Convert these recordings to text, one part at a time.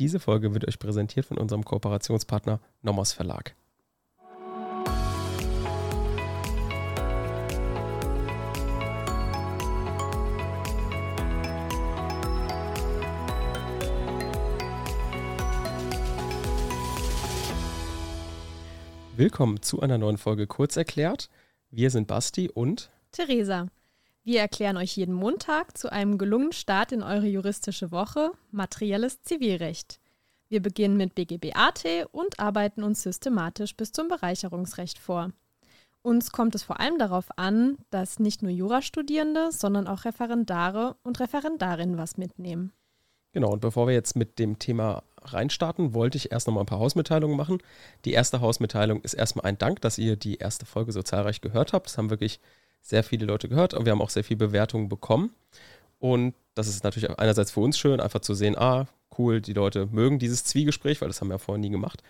Diese Folge wird euch präsentiert von unserem Kooperationspartner Nomos Verlag. Willkommen zu einer neuen Folge Kurz erklärt. Wir sind Basti und Theresa. Wir erklären euch jeden Montag zu einem gelungenen Start in eure juristische Woche materielles Zivilrecht. Wir beginnen mit BGB-AT und arbeiten uns systematisch bis zum Bereicherungsrecht vor. Uns kommt es vor allem darauf an, dass nicht nur Jurastudierende, sondern auch Referendare und Referendarinnen was mitnehmen. Genau, und bevor wir jetzt mit dem Thema reinstarten, wollte ich erst noch mal ein paar Hausmitteilungen machen. Die erste Hausmitteilung ist erstmal ein Dank, dass ihr die erste Folge so zahlreich gehört habt. Das haben wirklich sehr viele Leute gehört und wir haben auch sehr viele Bewertungen bekommen. Und das ist natürlich einerseits für uns schön, einfach zu sehen, ah, cool, die Leute mögen dieses Zwiegespräch, weil das haben wir ja vorher nie gemacht.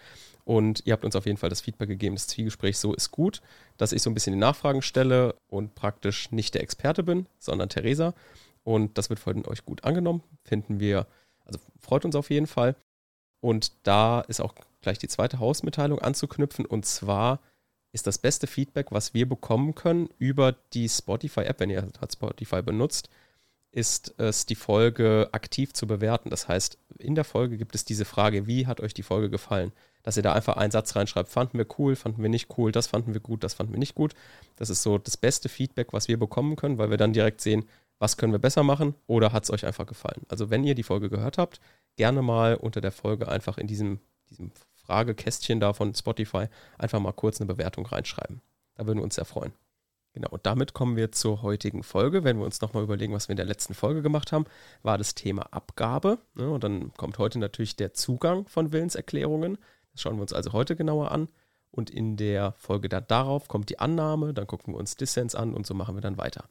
Und ihr habt uns auf jeden Fall das Feedback gegeben, das Zwiegespräch so ist gut, dass ich so ein bisschen die Nachfragen stelle und praktisch nicht der Experte bin, sondern Theresa. Und das wird von euch gut angenommen, finden wir, also freut uns auf jeden Fall. Und da ist auch gleich die zweite Hausmitteilung anzuknüpfen. Und zwar ist das beste Feedback, was wir bekommen können über die Spotify-App, wenn ihr Spotify benutzt, ist es, die Folge aktiv zu bewerten. Das heißt, in der Folge gibt es diese Frage, wie hat euch die Folge gefallen? Dass ihr da einfach einen Satz reinschreibt, fanden wir cool, fanden wir nicht cool, das fanden wir gut, das fanden wir nicht gut. Das ist so das beste Feedback, was wir bekommen können, weil wir dann direkt sehen, was können wir besser machen oder hat es euch einfach gefallen. Also wenn ihr die Folge gehört habt, gerne mal unter der Folge einfach in diesem, diesem Fragekästchen da von Spotify einfach mal kurz eine Bewertung reinschreiben. Da würden wir uns sehr freuen. Genau, und damit kommen wir zur heutigen Folge. Wenn wir uns nochmal überlegen, was wir in der letzten Folge gemacht haben, war das Thema Abgabe. Ne? Und dann kommt heute natürlich der Zugang von Willenserklärungen. Das schauen wir uns also heute genauer an. Und in der Folge da darauf kommt die Annahme, dann gucken wir uns Dissens an und so machen wir dann weiter.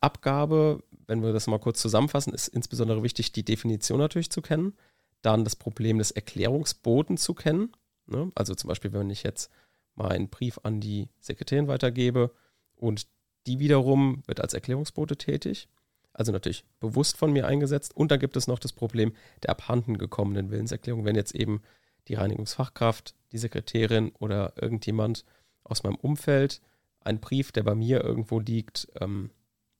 Abgabe, wenn wir das mal kurz zusammenfassen, ist insbesondere wichtig, die Definition natürlich zu kennen dann das Problem des Erklärungsboten zu kennen. Ne? Also zum Beispiel, wenn ich jetzt meinen Brief an die Sekretärin weitergebe und die wiederum wird als Erklärungsbote tätig, also natürlich bewusst von mir eingesetzt. Und dann gibt es noch das Problem der abhanden gekommenen Willenserklärung, wenn jetzt eben die Reinigungsfachkraft, die Sekretärin oder irgendjemand aus meinem Umfeld einen Brief, der bei mir irgendwo liegt, ähm,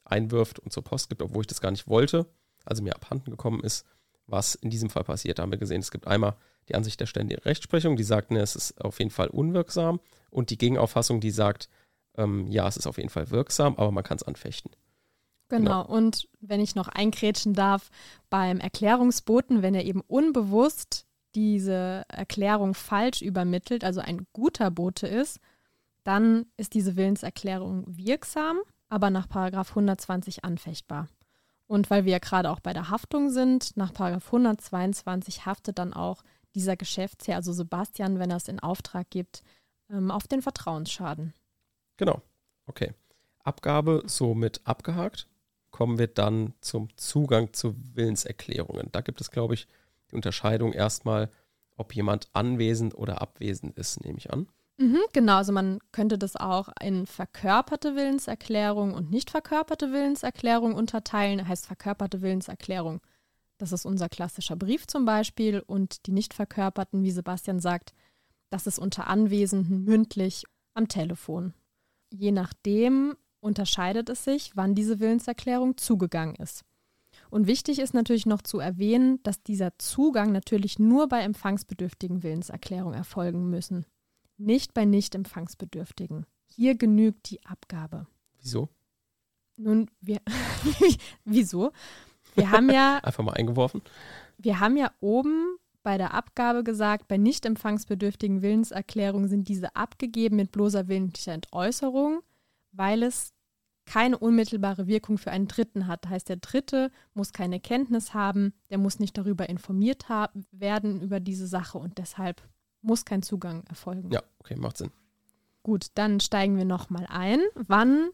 einwirft und zur Post gibt, obwohl ich das gar nicht wollte, also mir abhanden gekommen ist, was in diesem Fall passiert. Da haben wir gesehen, es gibt einmal die Ansicht der ständigen Rechtsprechung, die sagt, ne, es ist auf jeden Fall unwirksam und die Gegenauffassung, die sagt, ähm, ja, es ist auf jeden Fall wirksam, aber man kann es anfechten. Genau. genau. Und wenn ich noch einkrätschen darf, beim Erklärungsboten, wenn er eben unbewusst diese Erklärung falsch übermittelt, also ein guter Bote ist, dann ist diese Willenserklärung wirksam, aber nach Paragraph 120 anfechtbar. Und weil wir ja gerade auch bei der Haftung sind, nach 122 haftet dann auch dieser Geschäftsherr, also Sebastian, wenn er es in Auftrag gibt, ähm, auf den Vertrauensschaden. Genau. Okay. Abgabe somit abgehakt. Kommen wir dann zum Zugang zu Willenserklärungen. Da gibt es, glaube ich, die Unterscheidung erstmal, ob jemand anwesend oder abwesend ist, nehme ich an. Mhm, genau, also man könnte das auch in verkörperte Willenserklärung und nicht verkörperte Willenserklärung unterteilen. Heißt verkörperte Willenserklärung. Das ist unser klassischer Brief zum Beispiel. Und die nicht verkörperten, wie Sebastian sagt, das ist unter Anwesenden mündlich am Telefon. Je nachdem unterscheidet es sich, wann diese Willenserklärung zugegangen ist. Und wichtig ist natürlich noch zu erwähnen, dass dieser Zugang natürlich nur bei empfangsbedürftigen Willenserklärungen erfolgen müssen nicht bei nicht empfangsbedürftigen. Hier genügt die Abgabe. Wieso? Nun, wir. wieso? Wir haben ja. Einfach mal eingeworfen. Wir haben ja oben bei der Abgabe gesagt, bei nicht empfangsbedürftigen Willenserklärungen sind diese abgegeben mit bloßer willentlicher Entäußerung, weil es keine unmittelbare Wirkung für einen Dritten hat. Das heißt, der Dritte muss keine Kenntnis haben, der muss nicht darüber informiert werden über diese Sache und deshalb muss kein Zugang erfolgen. Ja, okay, macht Sinn. Gut, dann steigen wir nochmal ein. Wann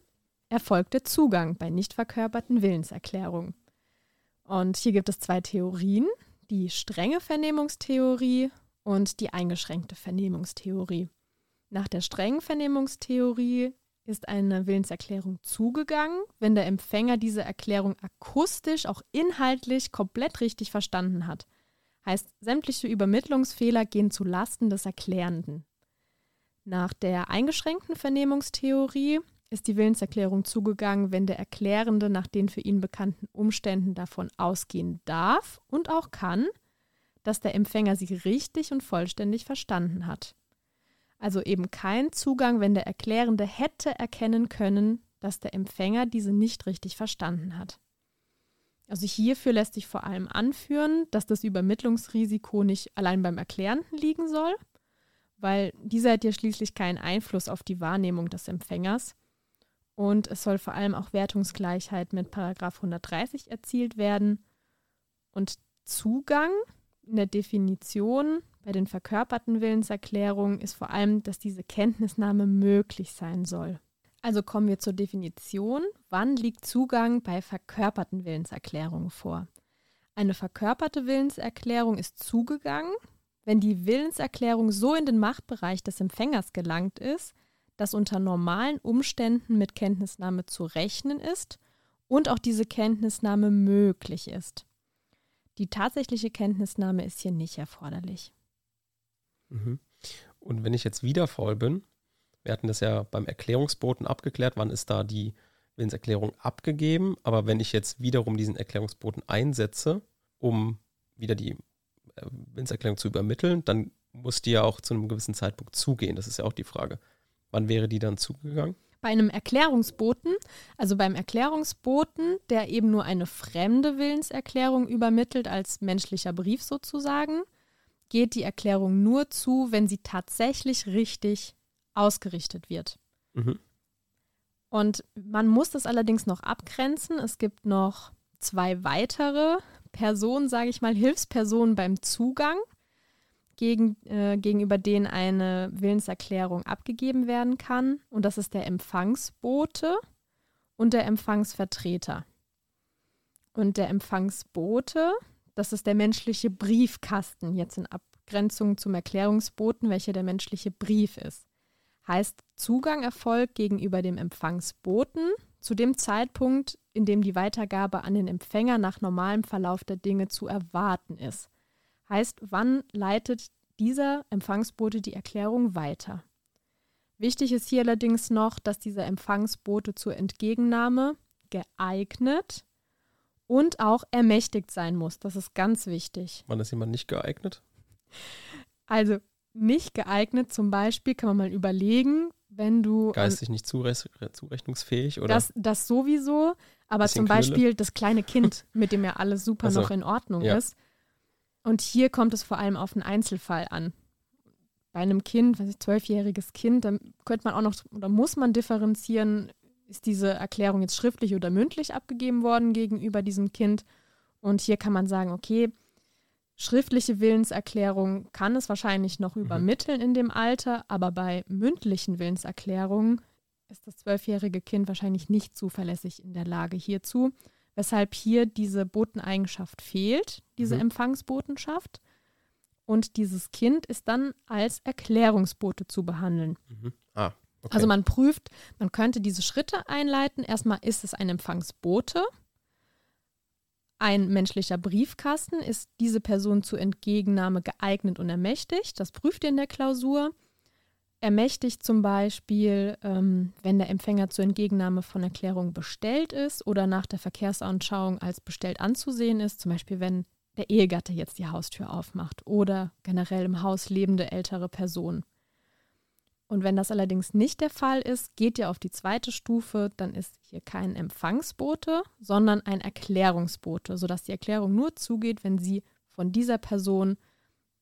erfolgt der Zugang bei nicht verkörperten Willenserklärungen? Und hier gibt es zwei Theorien, die strenge Vernehmungstheorie und die eingeschränkte Vernehmungstheorie. Nach der strengen Vernehmungstheorie ist eine Willenserklärung zugegangen, wenn der Empfänger diese Erklärung akustisch, auch inhaltlich komplett richtig verstanden hat. Heißt, sämtliche Übermittlungsfehler gehen zu Lasten des Erklärenden. Nach der eingeschränkten Vernehmungstheorie ist die Willenserklärung zugegangen, wenn der Erklärende nach den für ihn bekannten Umständen davon ausgehen darf und auch kann, dass der Empfänger sie richtig und vollständig verstanden hat. Also eben kein Zugang, wenn der Erklärende hätte erkennen können, dass der Empfänger diese nicht richtig verstanden hat. Also hierfür lässt sich vor allem anführen, dass das Übermittlungsrisiko nicht allein beim Erklärenden liegen soll, weil dieser hat ja schließlich keinen Einfluss auf die Wahrnehmung des Empfängers. Und es soll vor allem auch Wertungsgleichheit mit Paragraph 130 erzielt werden. Und Zugang in der Definition bei den verkörperten Willenserklärungen ist vor allem, dass diese Kenntnisnahme möglich sein soll. Also kommen wir zur Definition. Wann liegt Zugang bei verkörperten Willenserklärungen vor? Eine verkörperte Willenserklärung ist zugegangen, wenn die Willenserklärung so in den Machtbereich des Empfängers gelangt ist, dass unter normalen Umständen mit Kenntnisnahme zu rechnen ist und auch diese Kenntnisnahme möglich ist. Die tatsächliche Kenntnisnahme ist hier nicht erforderlich. Mhm. Und wenn ich jetzt wieder faul bin, wir hatten das ja beim Erklärungsboten abgeklärt, wann ist da die Willenserklärung abgegeben, aber wenn ich jetzt wiederum diesen Erklärungsboten einsetze, um wieder die äh, Willenserklärung zu übermitteln, dann muss die ja auch zu einem gewissen Zeitpunkt zugehen. Das ist ja auch die Frage. Wann wäre die dann zugegangen? Bei einem Erklärungsboten, also beim Erklärungsboten, der eben nur eine fremde Willenserklärung übermittelt als menschlicher Brief sozusagen, geht die Erklärung nur zu, wenn sie tatsächlich richtig ausgerichtet wird. Mhm. Und man muss das allerdings noch abgrenzen. Es gibt noch zwei weitere Personen, sage ich mal, Hilfspersonen beim Zugang, gegen, äh, gegenüber denen eine Willenserklärung abgegeben werden kann. Und das ist der Empfangsbote und der Empfangsvertreter. Und der Empfangsbote, das ist der menschliche Briefkasten, jetzt in Abgrenzung zum Erklärungsboten, welcher der menschliche Brief ist. Heißt, Zugang erfolgt gegenüber dem Empfangsboten zu dem Zeitpunkt, in dem die Weitergabe an den Empfänger nach normalem Verlauf der Dinge zu erwarten ist. Heißt, wann leitet dieser Empfangsbote die Erklärung weiter? Wichtig ist hier allerdings noch, dass dieser Empfangsbote zur Entgegennahme geeignet und auch ermächtigt sein muss. Das ist ganz wichtig. Wann ist jemand nicht geeignet? Also nicht geeignet, zum Beispiel kann man mal überlegen, wenn du. Geistig nicht zurechnungsfähig oder? Das, das sowieso, aber zum Beispiel Knülle. das kleine Kind, mit dem ja alles super also, noch in Ordnung ja. ist. Und hier kommt es vor allem auf einen Einzelfall an. Bei einem Kind, was ich, zwölfjähriges Kind, dann könnte man auch noch oder muss man differenzieren, ist diese Erklärung jetzt schriftlich oder mündlich abgegeben worden gegenüber diesem Kind. Und hier kann man sagen, okay, Schriftliche Willenserklärung kann es wahrscheinlich noch mhm. übermitteln in dem Alter, aber bei mündlichen Willenserklärungen ist das zwölfjährige Kind wahrscheinlich nicht zuverlässig in der Lage hierzu, weshalb hier diese Boteneigenschaft fehlt, diese mhm. Empfangsbotenschaft. Und dieses Kind ist dann als Erklärungsbote zu behandeln. Mhm. Ah, okay. Also man prüft, man könnte diese Schritte einleiten. Erstmal ist es ein Empfangsbote ein menschlicher Briefkasten. Ist diese Person zur Entgegennahme geeignet und ermächtigt? Das prüft ihr in der Klausur. Ermächtigt zum Beispiel, ähm, wenn der Empfänger zur Entgegennahme von Erklärung bestellt ist oder nach der Verkehrsanschauung als bestellt anzusehen ist, zum Beispiel wenn der Ehegatte jetzt die Haustür aufmacht oder generell im Haus lebende ältere Personen. Und wenn das allerdings nicht der Fall ist, geht ihr auf die zweite Stufe, dann ist hier kein Empfangsbote, sondern ein Erklärungsbote, sodass die Erklärung nur zugeht, wenn sie von dieser Person,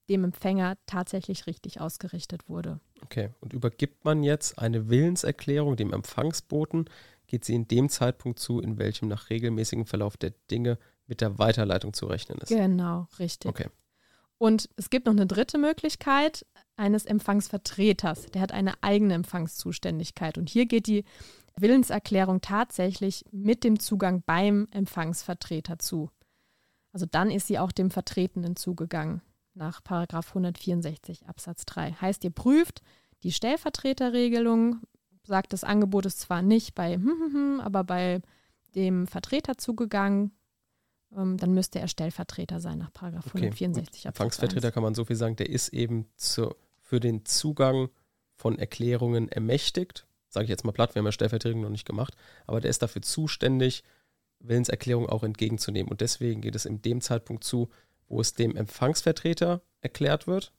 dem Empfänger, tatsächlich richtig ausgerichtet wurde. Okay, und übergibt man jetzt eine Willenserklärung dem Empfangsboten, geht sie in dem Zeitpunkt zu, in welchem nach regelmäßigem Verlauf der Dinge mit der Weiterleitung zu rechnen ist. Genau, richtig. Okay. Und es gibt noch eine dritte Möglichkeit eines Empfangsvertreters. Der hat eine eigene Empfangszuständigkeit. Und hier geht die Willenserklärung tatsächlich mit dem Zugang beim Empfangsvertreter zu. Also dann ist sie auch dem Vertretenen zugegangen nach 164 Absatz 3. Heißt, ihr prüft die Stellvertreterregelung, sagt das Angebot ist zwar nicht bei, hm, hm, hm, aber bei dem Vertreter zugegangen, ähm, dann müsste er Stellvertreter sein nach Paragraph Okay. 164 Absatz Empfangsvertreter 1. kann man so viel sagen, der ist eben zu, für den Zugang von Erklärungen ermächtigt. Sage ich jetzt mal platt, wir haben ja Stellvertretung noch nicht gemacht, aber der ist dafür zuständig, Willenserklärungen auch entgegenzunehmen. Und deswegen geht es in dem Zeitpunkt zu, wo es dem Empfangsvertreter erklärt wird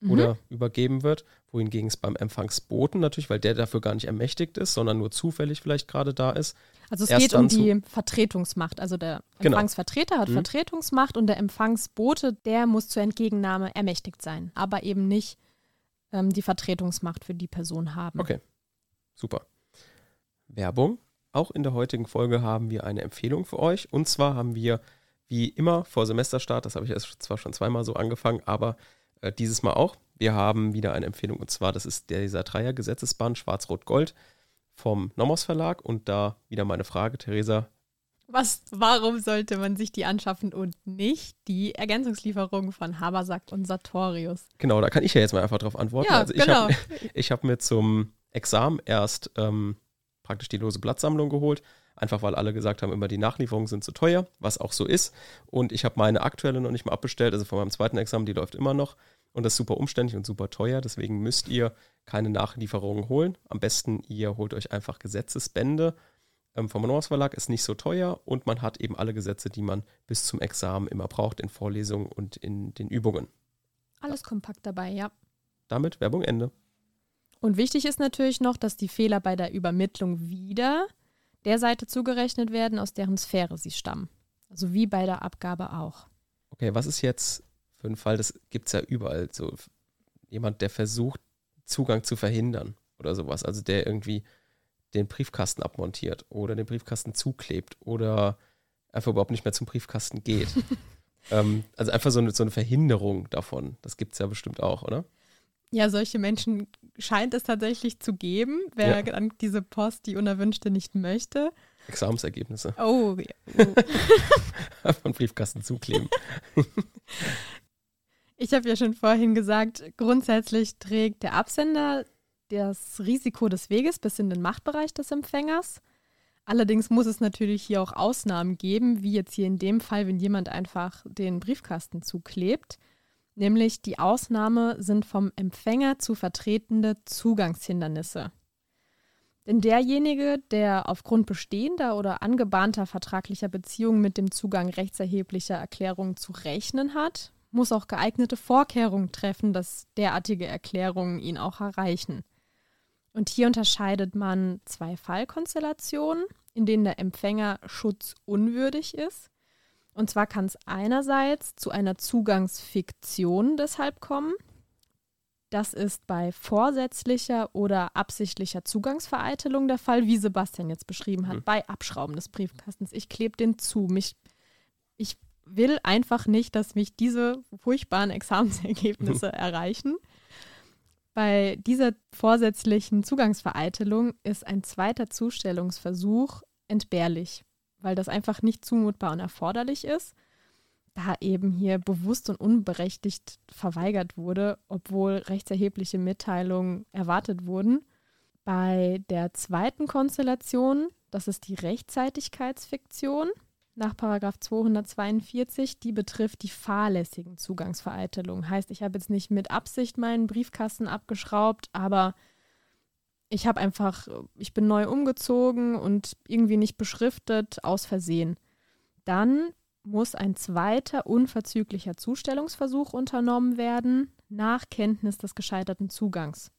Mhm. oder übergeben wird, wohingegen es beim Empfangsboten natürlich, weil der dafür gar nicht ermächtigt ist, sondern nur zufällig vielleicht gerade da ist. Also es geht um die Vertretungsmacht. Also der Genau. Empfangsvertreter hat Mhm. Vertretungsmacht und der Empfangsbote, der muss zur Entgegennahme ermächtigt sein, aber eben nicht ähm, die Vertretungsmacht für die Person haben. Okay. Super. Werbung. Auch in der heutigen Folge haben wir eine Empfehlung für euch. Und zwar haben wir, wie immer, vor Semesterstart, das habe ich erst zwar schon zweimal so angefangen, aber äh, dieses Mal auch. Wir haben wieder eine Empfehlung und zwar, das ist dieser Dreier-Gesetzesband Schwarz-Rot-Gold vom Nomos Verlag. Und da wieder meine Frage, Theresa, Was, warum sollte man sich die anschaffen und nicht die Ergänzungslieferung von Habersack und Sartorius? Genau, da kann ich ja jetzt mal einfach drauf antworten. Ja, also ich genau. habe hab mir zum Examen erst ähm, praktisch die lose Blattsammlung geholt, einfach weil alle gesagt haben, immer die Nachlieferungen sind zu teuer, was auch so ist. Und ich habe meine aktuelle noch nicht mal abbestellt, also von meinem zweiten Examen, die läuft immer noch. Und das ist super umständlich und super teuer, deswegen müsst ihr keine Nachlieferungen holen. Am besten ihr holt euch einfach Gesetzesbände. Ähm, vom Norris Verlag ist nicht so teuer und man hat eben alle Gesetze, die man bis zum Examen immer braucht, in Vorlesungen und in den Übungen. Alles kompakt dabei, ja. Damit Werbung Ende. Und wichtig ist natürlich noch, dass die Fehler bei der Übermittlung wieder der Seite zugerechnet werden, aus deren Sphäre sie stammen. Also wie bei der Abgabe auch. Okay, was ist jetzt für ein Fall, das gibt es ja überall, so jemand, der versucht, Zugang zu verhindern oder sowas, also der irgendwie den Briefkasten abmontiert oder den Briefkasten zuklebt oder einfach überhaupt nicht mehr zum Briefkasten geht. ähm, also einfach so eine, so eine Verhinderung davon, das gibt es ja bestimmt auch, oder? Ja, solche Menschen scheint es tatsächlich zu geben, wer Ja. dann diese Post, die unerwünschte, nicht möchte. Examensergebnisse Oh, ja. oh. von Briefkasten zukleben. Ich habe ja schon vorhin gesagt, grundsätzlich trägt der Absender das Risiko des Weges bis in den Machtbereich des Empfängers. Allerdings muss es natürlich hier auch Ausnahmen geben, wie jetzt hier in dem Fall, wenn jemand einfach den Briefkasten zuklebt. Nämlich die Ausnahme sind vom Empfänger zu vertretende Zugangshindernisse. Denn derjenige, der aufgrund bestehender oder angebahnter vertraglicher Beziehungen mit dem Zugang rechtserheblicher Erklärungen zu rechnen hat, muss auch geeignete Vorkehrungen treffen, dass derartige Erklärungen ihn auch erreichen. Und hier unterscheidet man zwei Fallkonstellationen, in denen der Empfänger schutzunwürdig ist. Und zwar kann es einerseits zu einer Zugangsfiktion deshalb kommen. Das ist bei vorsätzlicher oder absichtlicher Zugangsvereitelung der Fall, wie Sebastian jetzt beschrieben hat, Mhm. bei Abschrauben des Briefkastens. Ich klebe den zu. Mich, ich will einfach nicht, dass mich diese furchtbaren Examensergebnisse erreichen. Bei dieser vorsätzlichen Zugangsvereitelung ist ein zweiter Zustellungsversuch entbehrlich, weil das einfach nicht zumutbar und erforderlich ist, da eben hier bewusst und unberechtigt verweigert wurde, obwohl rechtserhebliche Mitteilungen erwartet wurden. Bei der zweiten Konstellation, das ist die Rechtzeitigkeitsfiktion, nach Paragraph 242, die betrifft die fahrlässigen Zugangsvereitelungen. Heißt, ich habe jetzt nicht mit Absicht meinen Briefkasten abgeschraubt, aber ich habe einfach, ich bin neu umgezogen und irgendwie nicht beschriftet, aus Versehen. Dann muss ein zweiter unverzüglicher Zustellungsversuch unternommen werden, nach Kenntnis des gescheiterten Zugangs.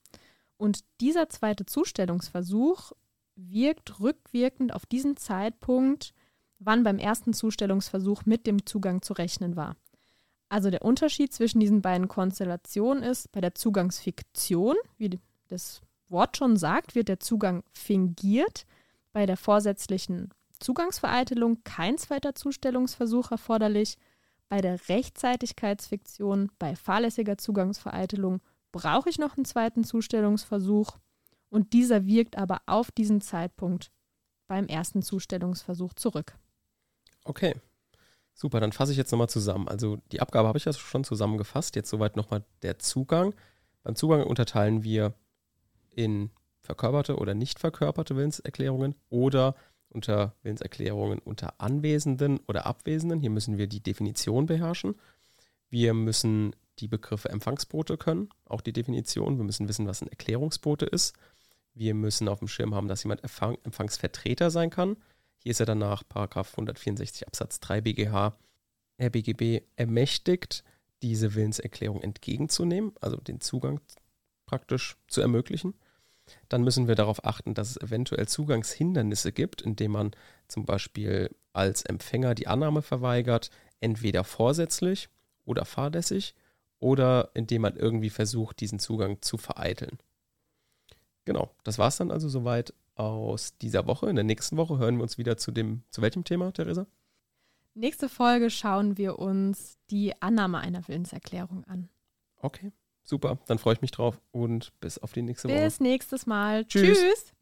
Und dieser zweite Zustellungsversuch wirkt rückwirkend auf diesen Zeitpunkt wann beim ersten Zustellungsversuch mit dem Zugang zu rechnen war. Also der Unterschied zwischen diesen beiden Konstellationen ist, bei der Zugangsfiktion, wie das Wort schon sagt, wird der Zugang fingiert, bei der vorsätzlichen Zugangsvereitelung kein zweiter Zustellungsversuch erforderlich, bei der Rechtzeitigkeitsfiktion, bei fahrlässiger Zugangsvereitelung brauche ich noch einen zweiten Zustellungsversuch und dieser wirkt aber auf diesen Zeitpunkt beim ersten Zustellungsversuch zurück. Okay. Super, dann fasse ich jetzt nochmal zusammen. Also die Abgabe habe ich ja schon zusammengefasst. Jetzt soweit nochmal der Zugang. Beim Zugang unterteilen wir in verkörperte oder nicht verkörperte Willenserklärungen oder unter Willenserklärungen unter Anwesenden oder Abwesenden. Hier müssen wir die Definition beherrschen. Wir müssen die Begriffe Empfangsbote können, auch die Definition. Wir müssen wissen, was ein Erklärungsbote ist. Wir müssen auf dem Schirm haben, dass jemand Empfang, Empfangsvertreter sein kann. Hier ist er danach Paragraph 164 Absatz 3 BGH RBGB ermächtigt, diese Willenserklärung entgegenzunehmen, also den Zugang praktisch zu ermöglichen. Dann müssen wir darauf achten, dass es eventuell Zugangshindernisse gibt, indem man zum Beispiel als Empfänger die Annahme verweigert, entweder vorsätzlich oder fahrlässig oder indem man irgendwie versucht, diesen Zugang zu vereiteln. Genau, das war es dann also soweit aus dieser Woche. In der nächsten Woche hören wir uns wieder zu dem, zu welchem Thema, Theresa? Nächste Folge schauen wir uns die Annahme einer Willenserklärung an. Okay, super. Dann freue ich mich drauf und bis auf die nächste bis Woche. Bis nächstes Mal. Tschüss. Tschüss.